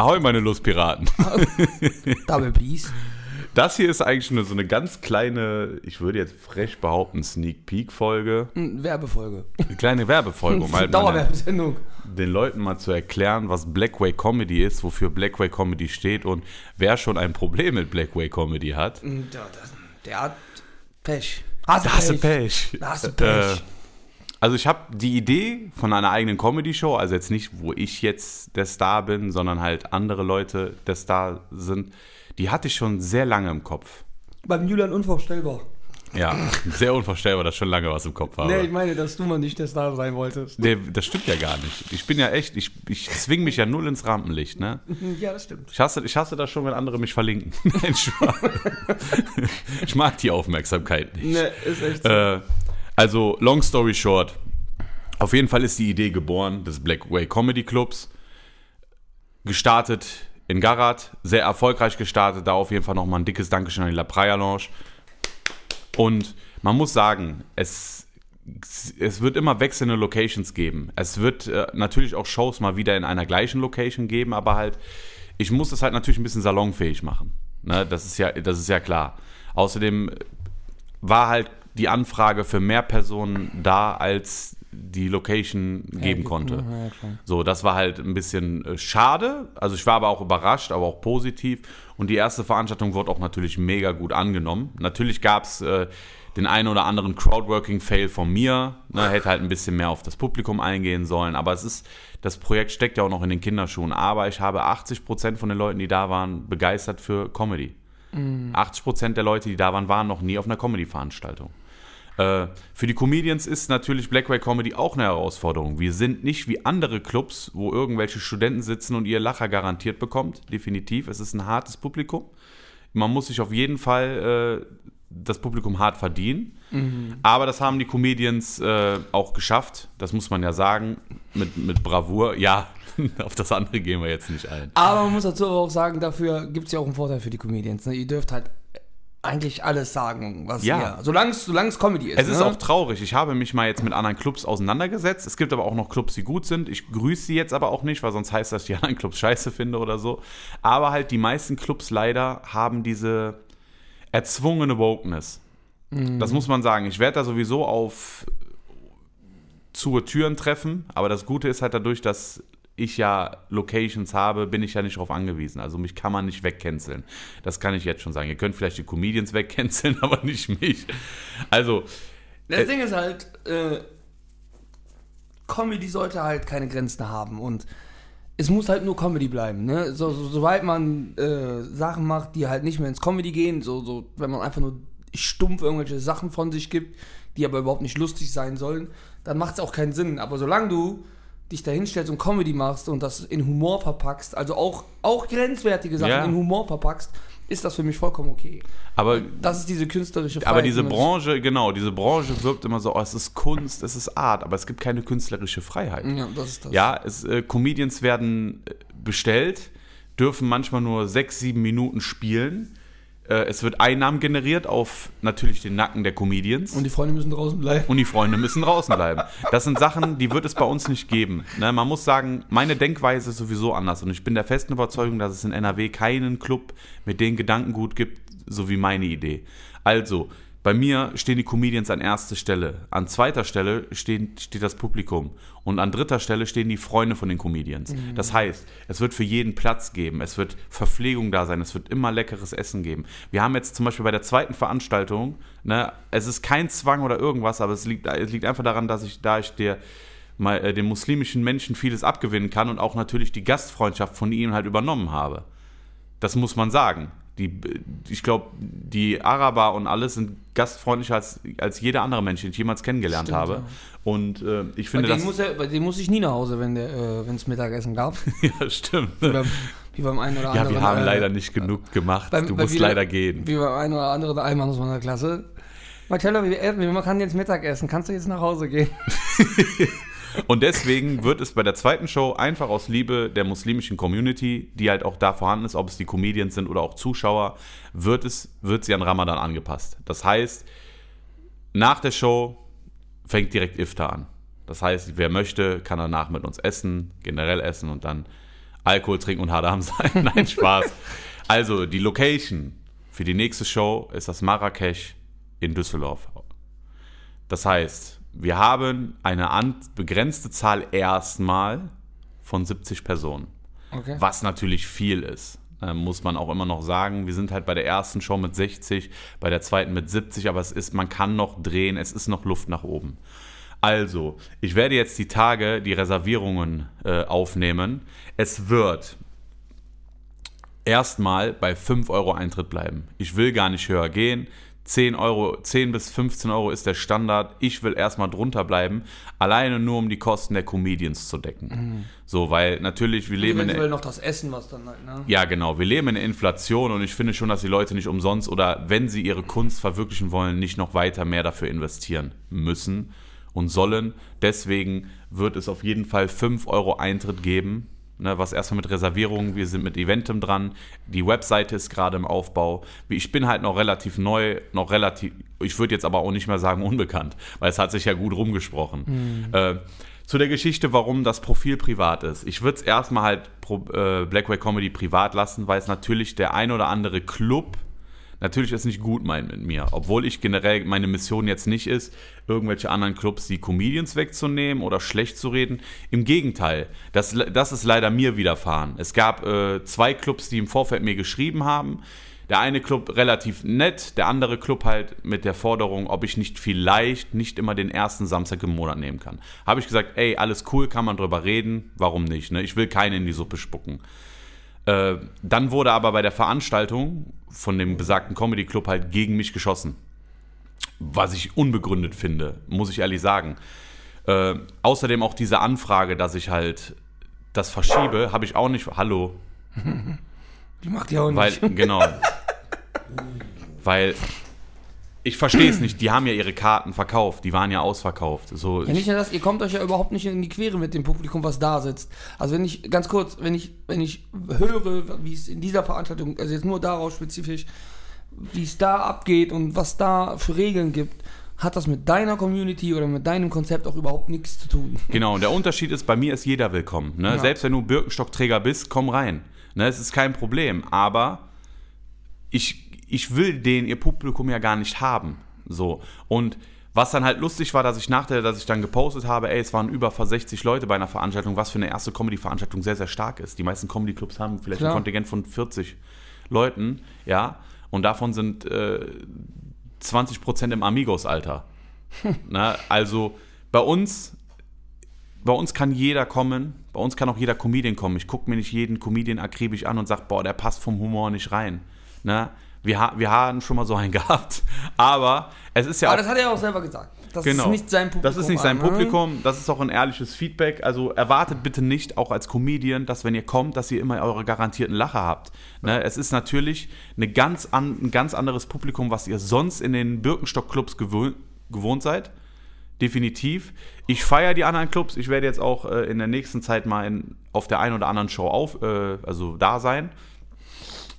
Ahoi, meine Lustpiraten. Double Peace. Das hier ist eigentlich nur so eine ganz kleine, ich würde jetzt frech behaupten, Sneak Peek-Folge. Werbefolge. Eine kleine Werbefolge, um halt Dauerwerbesendung. den Leuten mal zu erklären, was Blackway Comedy ist, wofür Blackway Comedy steht und wer schon ein Problem mit Blackway Comedy hat. Hm, Der, der, der hat Pech. Hast hast du Pech. Hast du Pech. Äh, also ich habe die Idee von einer eigenen Comedy-Show, also jetzt nicht, wo ich jetzt der Star bin, sondern halt andere Leute der Star sind, die hatte ich schon sehr lange im Kopf. Beim Julian unvorstellbar. Ja, sehr unvorstellbar, dass ich schon lange was im Kopf habe. Nee, ich meine, dass du mal nicht der Star sein wolltest. Nee, das stimmt ja gar nicht. Ich bin ja echt, ich, ich zwing mich ja null ins Rampenlicht, ne? Ja, das stimmt. Ich hasse, ich hasse das schon, wenn andere mich verlinken. Nein, Spaß. ich mag die Aufmerksamkeit nicht. Nee, ist echt so. Äh, also, long story short. Auf jeden Fall ist die Idee geboren des Blackway Comedy Clubs. Gestartet in Garat, sehr erfolgreich gestartet. Da auf jeden Fall nochmal ein dickes Dankeschön an die La Praia Lounge. Und man muss sagen, es, es wird immer wechselnde Locations geben. Es wird äh, natürlich auch Shows mal wieder in einer gleichen Location geben, aber halt, ich muss das halt natürlich ein bisschen salonfähig machen. Ne? Das, ist ja, das ist ja klar. Außerdem war halt die Anfrage für mehr Personen da, als die Location geben konnte. Ja. So, das war halt ein bisschen äh, schade. Also ich war aber auch überrascht, aber auch positiv. Und die erste Veranstaltung wurde auch natürlich mega gut angenommen. Natürlich gab es äh, den einen oder anderen Crowdworking-Fail von mir. Ne, hätte halt ein bisschen mehr auf das Publikum eingehen sollen. Aber es ist, das Projekt steckt ja auch noch in den Kinderschuhen. Aber ich habe 80% von den Leuten, die da waren, begeistert für Comedy. 80% der Leute, die da waren, waren noch nie auf einer Comedy-Veranstaltung. Äh, für die Comedians ist natürlich Blackway Comedy auch eine Herausforderung. Wir sind nicht wie andere Clubs, wo irgendwelche Studenten sitzen und ihr Lacher garantiert bekommt. Definitiv. Es ist ein hartes Publikum. Man muss sich auf jeden Fall äh, das Publikum hart verdienen. Aber das haben die Comedians äh, auch geschafft. Das muss man ja sagen. Mit, mit Bravour. Ja, auf das andere gehen wir jetzt nicht ein. Aber man muss dazu auch sagen, dafür gibt es ja auch einen Vorteil für die Comedians. Ne? Ihr dürft halt eigentlich alles sagen, was Ja. ihr. Solange es Comedy ist. Es ist ne? auch traurig. Ich habe mich mal jetzt mit anderen Clubs auseinandergesetzt. Es gibt aber auch noch Clubs, die gut sind. Ich grüße sie jetzt aber auch nicht, weil sonst heißt das, dass ich die anderen Clubs scheiße finde oder so. Aber halt die meisten Clubs leider haben diese erzwungene Wokeness. Das muss man sagen. Ich werde da sowieso auf zu Türen treffen, aber das Gute ist halt dadurch, dass ich ja Locations habe, bin ich ja nicht darauf angewiesen. Also mich kann man nicht wegcanceln. Das kann ich jetzt schon sagen. Ihr könnt vielleicht die Comedians wegcanceln, aber nicht mich. Also, Das Ding ist halt, äh, Comedy sollte halt keine Grenzen haben und es muss halt nur Comedy bleiben, ne? So, so, sobald man äh, Sachen macht, die halt nicht mehr ins Comedy gehen, so, so, wenn man einfach nur stumpf irgendwelche Sachen von sich gibt, die aber überhaupt nicht lustig sein sollen, dann macht es auch keinen Sinn. Aber solange du dich da hinstellst und Comedy machst und das in Humor verpackst, also auch, auch grenzwertige Sachen Ja. in Humor verpackst, ist das für mich vollkommen okay. aber Das ist diese künstlerische Freiheit. Aber diese die man- Branche, genau, diese Branche wirkt immer so, oh, es ist Kunst, es ist Art, aber es gibt keine künstlerische Freiheit. Ja, das ist das. Ja, es, äh, Comedians werden äh, bestellt, dürfen manchmal nur sechs, sieben Minuten spielen. Äh, es wird Einnahmen generiert auf natürlich den Nacken der Comedians. Und die Freunde müssen draußen bleiben. Und die Freunde müssen draußen bleiben. Das sind Sachen, die wird es bei uns nicht geben. Ne, man muss sagen, meine Denkweise ist sowieso anders. Und ich bin der festen Überzeugung, dass es in NRW keinen Club mit den Gedankengut gibt, so wie meine Idee. Also, bei mir stehen die Comedians an erster Stelle. An zweiter Stelle stehen, steht das Publikum. Und an dritter Stelle stehen die Freunde von den Comedians. Das heißt, es wird für jeden Platz geben. Es wird Verpflegung da sein. Es wird immer leckeres Essen geben. Wir haben jetzt zum Beispiel bei der zweiten Veranstaltung, ne, es ist kein Zwang oder irgendwas, aber es liegt, es liegt einfach daran, dass ich, da ich der, mal, äh, den muslimischen Menschen vieles abgewinnen kann und auch natürlich die Gastfreundschaft von ihnen halt übernommen habe. Das muss man sagen. Die, ich glaube, die Araber und alles sind gastfreundlicher als, als jeder andere Mensch, den ich jemals kennengelernt Stimmt, habe. ja. Und äh, ich Bei finde dem, das. muss er, bei dem muss ich nie nach Hause, wenn der, äh, es Mittagessen gab. ja, stimmt. Wie beim, wie beim einen oder Ja, anderen. wir haben äh, leider nicht genug gemacht. beim- du bei musst wieder- leider gehen. Wie beim einen oder anderen Einmann aus meiner Klasse. Marcello, wir, wir kann jetzt Mittagessen. Kannst du jetzt nach Hause gehen? Und deswegen wird es bei der zweiten Show einfach aus Liebe der muslimischen Community, die halt auch da vorhanden ist, ob es die Comedians sind oder auch Zuschauer, wird, es, wird sie an Ramadan angepasst. Das heißt, nach der Show fängt direkt Iftar an. Das heißt, wer möchte, kann danach mit uns essen, generell essen und dann Alkohol trinken und Hadam sein. Nein, Spaß. Also, die Location für die nächste Show ist das Marrakesch in Düsseldorf. Das heißt, wir haben eine begrenzte Zahl erstmal von 70 Personen. Okay. Was natürlich viel ist. äh, Muss man auch immer noch sagen. Wir sind halt bei der ersten Show mit 60, bei der zweiten mit 70, aber es ist, man kann noch drehen, es ist noch Luft nach oben. Also, ich werde jetzt die Tage die Reservierungen äh, aufnehmen. Es wird erstmal bei 5 Euro Eintritt bleiben. Ich will gar nicht höher gehen. 10 Euro, 10 bis 15 Euro ist der Standard. Ich will erstmal drunter bleiben, alleine nur um die Kosten der Comedians zu decken. So, weil natürlich, wir leben in der, noch das Essen, was dann halt, ne? ja, genau. Wir leben in der Inflation und ich finde schon, dass die Leute nicht umsonst oder wenn sie ihre Kunst verwirklichen wollen, nicht noch weiter mehr dafür investieren müssen und sollen. Deswegen wird es auf jeden Fall 5 Euro Eintritt geben. Ne, was erstmal mit Reservierungen, wir sind mit Eventem dran, die Webseite ist gerade im Aufbau. Ich bin halt noch relativ neu, noch relativ, ich würde jetzt aber auch nicht mehr sagen unbekannt, weil es hat sich ja gut rumgesprochen. Äh, zu der Geschichte, warum das Profil privat ist. Ich würde es erstmal halt pro, äh, Blackway Comedy privat lassen, weil es natürlich der ein oder andere Club natürlich es nicht gut meint mit mir. Obwohl ich generell meine Mission jetzt nicht ist, irgendwelche anderen Clubs die Comedians wegzunehmen oder schlecht zu reden. Im Gegenteil, das, das ist leider mir widerfahren. Es gab äh, zwei Clubs, die im Vorfeld mir geschrieben haben. Der eine Club relativ nett, der andere Club halt mit der Forderung, ob ich nicht vielleicht nicht immer den ersten Samstag im Monat nehmen kann. Habe ich gesagt, ey, alles cool, kann man drüber reden, warum nicht? Ne? Ich will keinen in die Suppe spucken. Äh, dann wurde aber bei der Veranstaltung von dem besagten Comedy Club halt gegen mich geschossen. Was ich unbegründet finde, muss ich ehrlich sagen. Äh, außerdem auch diese Anfrage, dass ich halt das verschiebe, habe ich auch nicht. Hallo, Die macht ja auch weil, nicht. genau. weil ich verstehe es nicht. Die haben ja ihre Karten verkauft. Die waren ja ausverkauft. So, Ja, nicht nur das, ihr kommt euch ja überhaupt nicht in die Quere mit dem Publikum, was da sitzt. Also wenn ich, ganz kurz, wenn ich, wenn ich höre, wie es in dieser Veranstaltung, also jetzt nur darauf spezifisch, wie es da abgeht und was da für Regeln gibt, hat das mit deiner Community oder mit deinem Konzept auch überhaupt nichts zu tun. Genau, und der Unterschied ist, bei mir ist jeder willkommen. Ne? Ja. Selbst wenn du Birkenstockträger bist, komm rein. Ne? Es ist kein Problem. Aber ich, ich will den ihr Publikum ja gar nicht haben. So. Und was dann halt lustig war, dass ich nach der, dass ich dann gepostet habe, ey, es waren über 60 Leute bei einer Veranstaltung, was für eine erste Comedy-Veranstaltung sehr, sehr stark ist. Die meisten Comedy-Clubs haben vielleicht Klar. ein Kontingent von 40 Leuten, ja, und davon sind äh, 20% im Amigos-Alter. Na, also bei uns, bei uns kann jeder kommen, bei uns kann auch jeder Comedian kommen. Ich gucke mir nicht jeden Comedian akribisch an und sage, boah, der passt vom Humor nicht rein. Na, wir, ha wir haben schon mal so einen gehabt, aber es ist ja Aber auch das hat er auch selber gesagt. Das Genau. ist nicht sein Publikum. Das ist nicht sein ne? Publikum, das ist auch ein ehrliches Feedback. Also erwartet bitte nicht, auch als Comedian, dass wenn ihr kommt, dass ihr immer eure garantierten Lacher habt. Ne, es ist natürlich eine ganz an, ein ganz anderes Publikum, was ihr sonst in den Birkenstock-Clubs gewö gewohnt seid. Definitiv. Ich feiere die anderen Clubs. Ich werde jetzt auch äh, in der nächsten Zeit mal in, auf der einen oder anderen Show auf, äh, also da sein.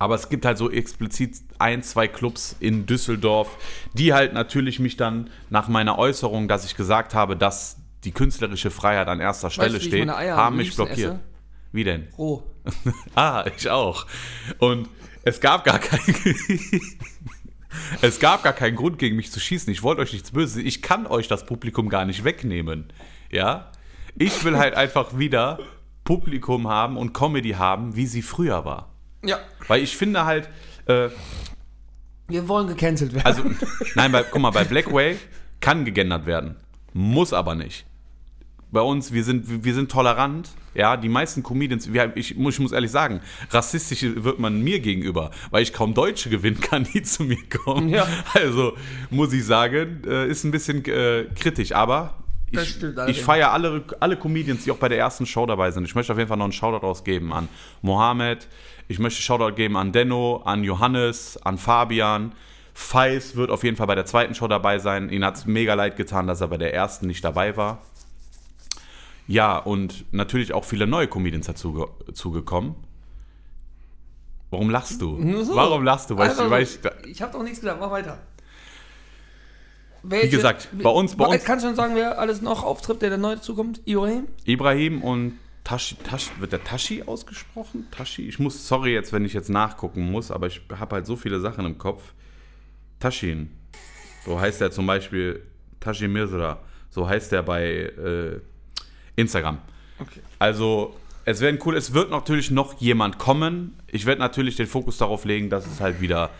Aber es gibt halt so explizit ein, zwei Clubs in Düsseldorf, die halt natürlich mich dann nach meiner Äußerung, dass ich gesagt habe, dass die künstlerische Freiheit an erster Stelle wie ich steht, haben mich blockiert. esse? Wie denn? Roh. Ah, ich auch. Und es gab gar keinen. es gab gar keinen Grund, gegen mich zu schießen. Ich wollte euch nichts Böses. Ich kann euch das Publikum gar nicht wegnehmen. Ja? Ich will halt einfach wieder Publikum haben und Comedy haben, wie sie früher war. Ja. Weil ich finde halt, äh, Wir wollen gecancelt werden. also, nein, bei, guck mal, bei Blackway kann gegendert werden. Muss aber nicht. Bei uns, wir sind, wir sind tolerant. Ja, die meisten Comedians, wir, ich, muss, ich muss ehrlich sagen, rassistisch wird man mir gegenüber, weil ich kaum Deutsche gewinnen kann, die zu mir kommen. Ja. Also, muss ich sagen, äh, ist ein bisschen äh, kritisch, aber ich, ich feiere alle, alle Comedians, die auch bei der ersten Show dabei sind. Ich möchte auf jeden Fall noch einen Shoutout rausgeben an Mohammed. Ich möchte Shoutout geben an Denno, an Johannes, an Fabian. Feis wird auf jeden Fall bei der zweiten Show dabei sein. Ihnen hat es mega leid getan, dass er bei der ersten nicht dabei war. Ja, und natürlich auch viele neue Comedians dazu ge- zugekommen. Warum lachst du? So. Warum lachst du? Weil Einfach ich, weil ich, ich habe doch nichts gesagt, mach weiter. Wie gesagt, bei uns, bei uns Kannst du schon sagen, wer alles noch auftritt, der da neu dazukommt? Ibrahim? Ibrahim und Tashi, Tashi, wird der Tashi ausgesprochen? Tashi? Ich muss, sorry jetzt, wenn ich jetzt nachgucken muss, aber ich habe halt so viele Sachen im Kopf. Tashin. So heißt er zum Beispiel Tashi Mirzra. So heißt er bei äh, Instagram. Okay. Also, es wäre cool, es wird natürlich noch jemand kommen. Ich werde natürlich den Fokus darauf legen, dass es halt wieder,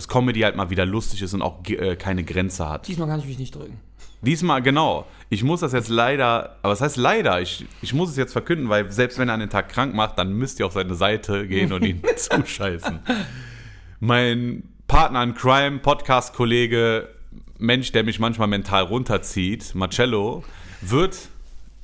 dass Comedy halt mal wieder lustig ist und auch äh, keine Grenze hat. Diesmal kann ich mich nicht drücken. Diesmal, genau. Ich muss das jetzt leider, aber was heißt leider? Ich, ich muss es jetzt verkünden, weil selbst wenn er an den Tag krank macht, dann müsst ihr auf seine Seite gehen und ihn zuscheißen. Mein Partner in Crime, Podcast-Kollege, Mensch, der mich manchmal mental runterzieht, Marcello, wird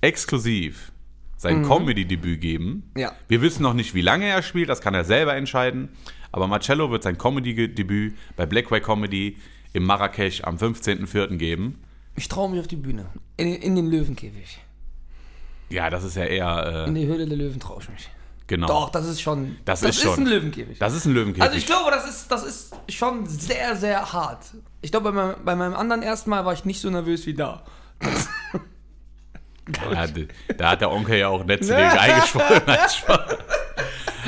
exklusiv sein Comedy-Debüt geben. Ja. Wir wissen noch nicht, wie lange er spielt, das kann er selber entscheiden. Aber Marcello wird sein Comedy-Debüt bei Blackway Comedy im Marrakesch am 15.04. geben. Ich traue mich auf die Bühne. In, in den Löwenkäfig. Ja, das ist ja eher, In äh, die Höhle der Löwen traue ich mich. genau. Doch, das ist schon. Das ist schon- ein Löwenkäfig. Das ist ein Löwenkäfig. also ich glaube, das ist, das ist schon sehr, sehr hart. Ich glaube, bei, meinem- bei meinem anderen ersten Mal war ich nicht so nervös wie da. ja, d- da hat der Onkel ja auch letztendlich eingesprochen.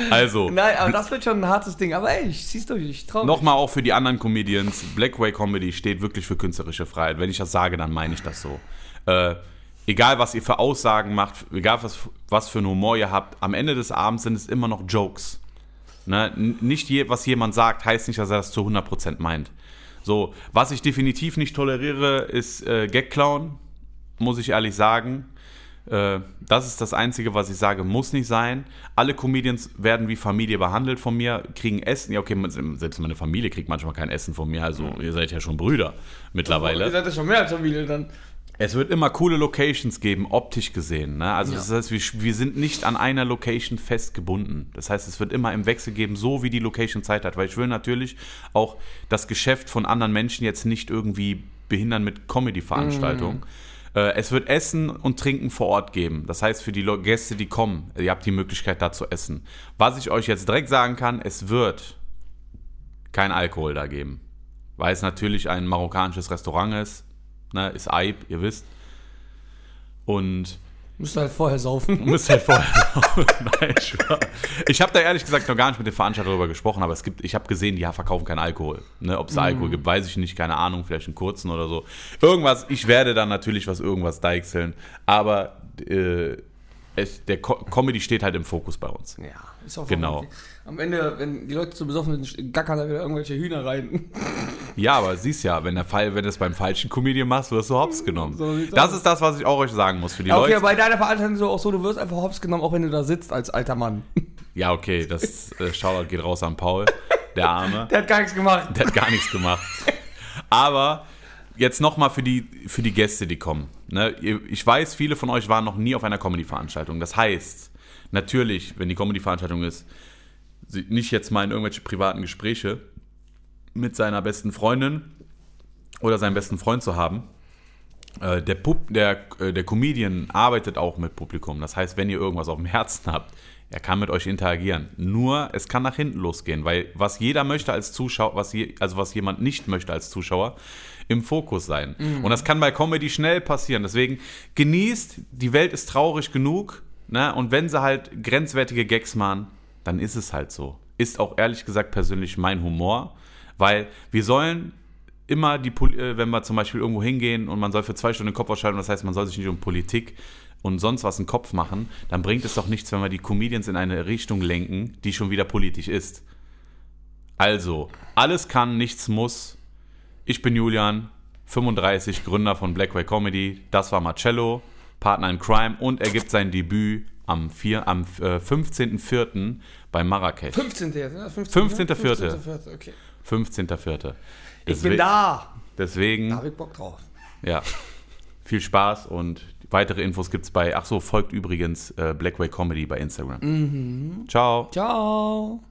Also, Nein, aber das wird schon ein hartes Ding. Aber ey, ich zieh's durch. Ich traue mich. nochmal auch für die anderen Comedians, Blackway Comedy steht wirklich für künstlerische Freiheit. Wenn ich das sage, dann meine ich das so. Äh, egal, was ihr für Aussagen macht, egal, was, was für einen Humor ihr habt, am Ende des Abends sind es immer noch Jokes. Ne? Nicht je, was jemand sagt, heißt nicht, dass er das zu 100% meint. So, was ich definitiv nicht toleriere, ist äh, Gag-Clown, muss ich ehrlich sagen. Äh, das ist das Einzige, was ich sage, muss nicht sein. Alle Comedians werden wie Familie behandelt von mir, kriegen Essen. Ja, okay, selbst meine Familie kriegt manchmal kein Essen von mir. Also, ihr seid ja schon Brüder Ihr mittlerweile. seid ja schon mehr als Familie dann. Es wird immer coole Locations geben, optisch gesehen. Ne? Also, Ja. das heißt, wir, wir sind nicht an einer Location festgebunden. Das heißt, es wird immer im Wechsel geben, so wie die Location Zeit hat. Weil ich will natürlich auch das Geschäft von anderen Menschen jetzt nicht irgendwie behindern mit Comedy-Veranstaltungen. Äh, Es wird Essen und Trinken vor Ort geben. Das heißt, für die Gäste, die kommen, ihr habt die Möglichkeit, da zu essen. Was ich euch jetzt direkt sagen kann, es wird kein Alkohol da geben. Weil es natürlich ein marokkanisches Restaurant ist. Ne, ist Aib, ihr wisst. Und Müsst halt vorher saufen. müsst halt vorher. Nein, Spaß. ich habe da ehrlich gesagt noch gar nicht mit dem Veranstalter darüber gesprochen, aber es gibt, ich habe gesehen, die verkaufen keinen Alkohol. Ne, Ob es da Alkohol gibt, weiß ich nicht, keine Ahnung, vielleicht einen kurzen oder so. Irgendwas, ich werde dann natürlich was irgendwas deichseln, aber äh, es, der Co Comedy steht halt im Fokus bei uns. Ja, ist auch Genau. okay. Am Ende, wenn die Leute zu besoffen sind, gackern da wieder irgendwelche Hühner rein. Ja, aber siehst ja, wenn der Fall, wenn du es beim falschen Comedian machst, wirst du hops genommen. So das ist das, was ich auch euch sagen muss für die Okay, Leute. bei deiner Veranstaltung ist es auch so, du wirst einfach hops genommen, auch wenn du da sitzt als alter Mann. Ja, okay, das äh, Shoutout geht raus an Paul, der Arme. Der hat gar nichts gemacht. Der hat gar nichts gemacht. Aber jetzt nochmal für die, für die Gäste, die kommen. Ne? Ich weiß, viele von euch waren noch nie auf einer Comedy-Veranstaltung. Das heißt, natürlich, wenn die Comedy-Veranstaltung ist, nicht jetzt mal in irgendwelche privaten Gespräche mit seiner besten Freundin oder seinem besten Freund zu haben. Äh, Der, Pub, der, äh, der Comedian arbeitet auch mit Publikum. Das heißt, wenn ihr irgendwas auf dem Herzen habt, er kann mit euch interagieren. Nur, es kann nach hinten losgehen, weil was jeder möchte als Zuschauer, was je, also was jemand nicht möchte als Zuschauer, im Fokus sein. Und das kann bei Comedy schnell passieren. Deswegen genießt, die Welt ist traurig genug. Ne? Und wenn sie halt grenzwertige Gags machen, dann ist es halt so. Ist auch ehrlich gesagt persönlich mein Humor, weil wir sollen immer die, äh, wenn wir zum Beispiel irgendwo hingehen und man soll für zwei Stunden den Kopf ausschalten, das heißt, man soll sich nicht um Politik und sonst was im Kopf machen, dann bringt es doch nichts, wenn wir die Comedians in eine Richtung lenken, die schon wieder politisch ist. Also, alles kann, nichts muss. Ich bin Julian, 35, Gründer von Blackway Comedy. Das war Marcello, Partner in Crime und er gibt sein Debüt am, vier- am äh, 15.04. bei Marrakesch. 15. jetzt, ne? 15. 15.04.. 15.04., Okay. 15.04. Ich bin da. Deswegen, Da hab ich Bock drauf. ja, viel Spaß und weitere Infos gibt's bei, ach so, folgt übrigens äh, Blackway Comedy bei Instagram. Ciao. Ciao.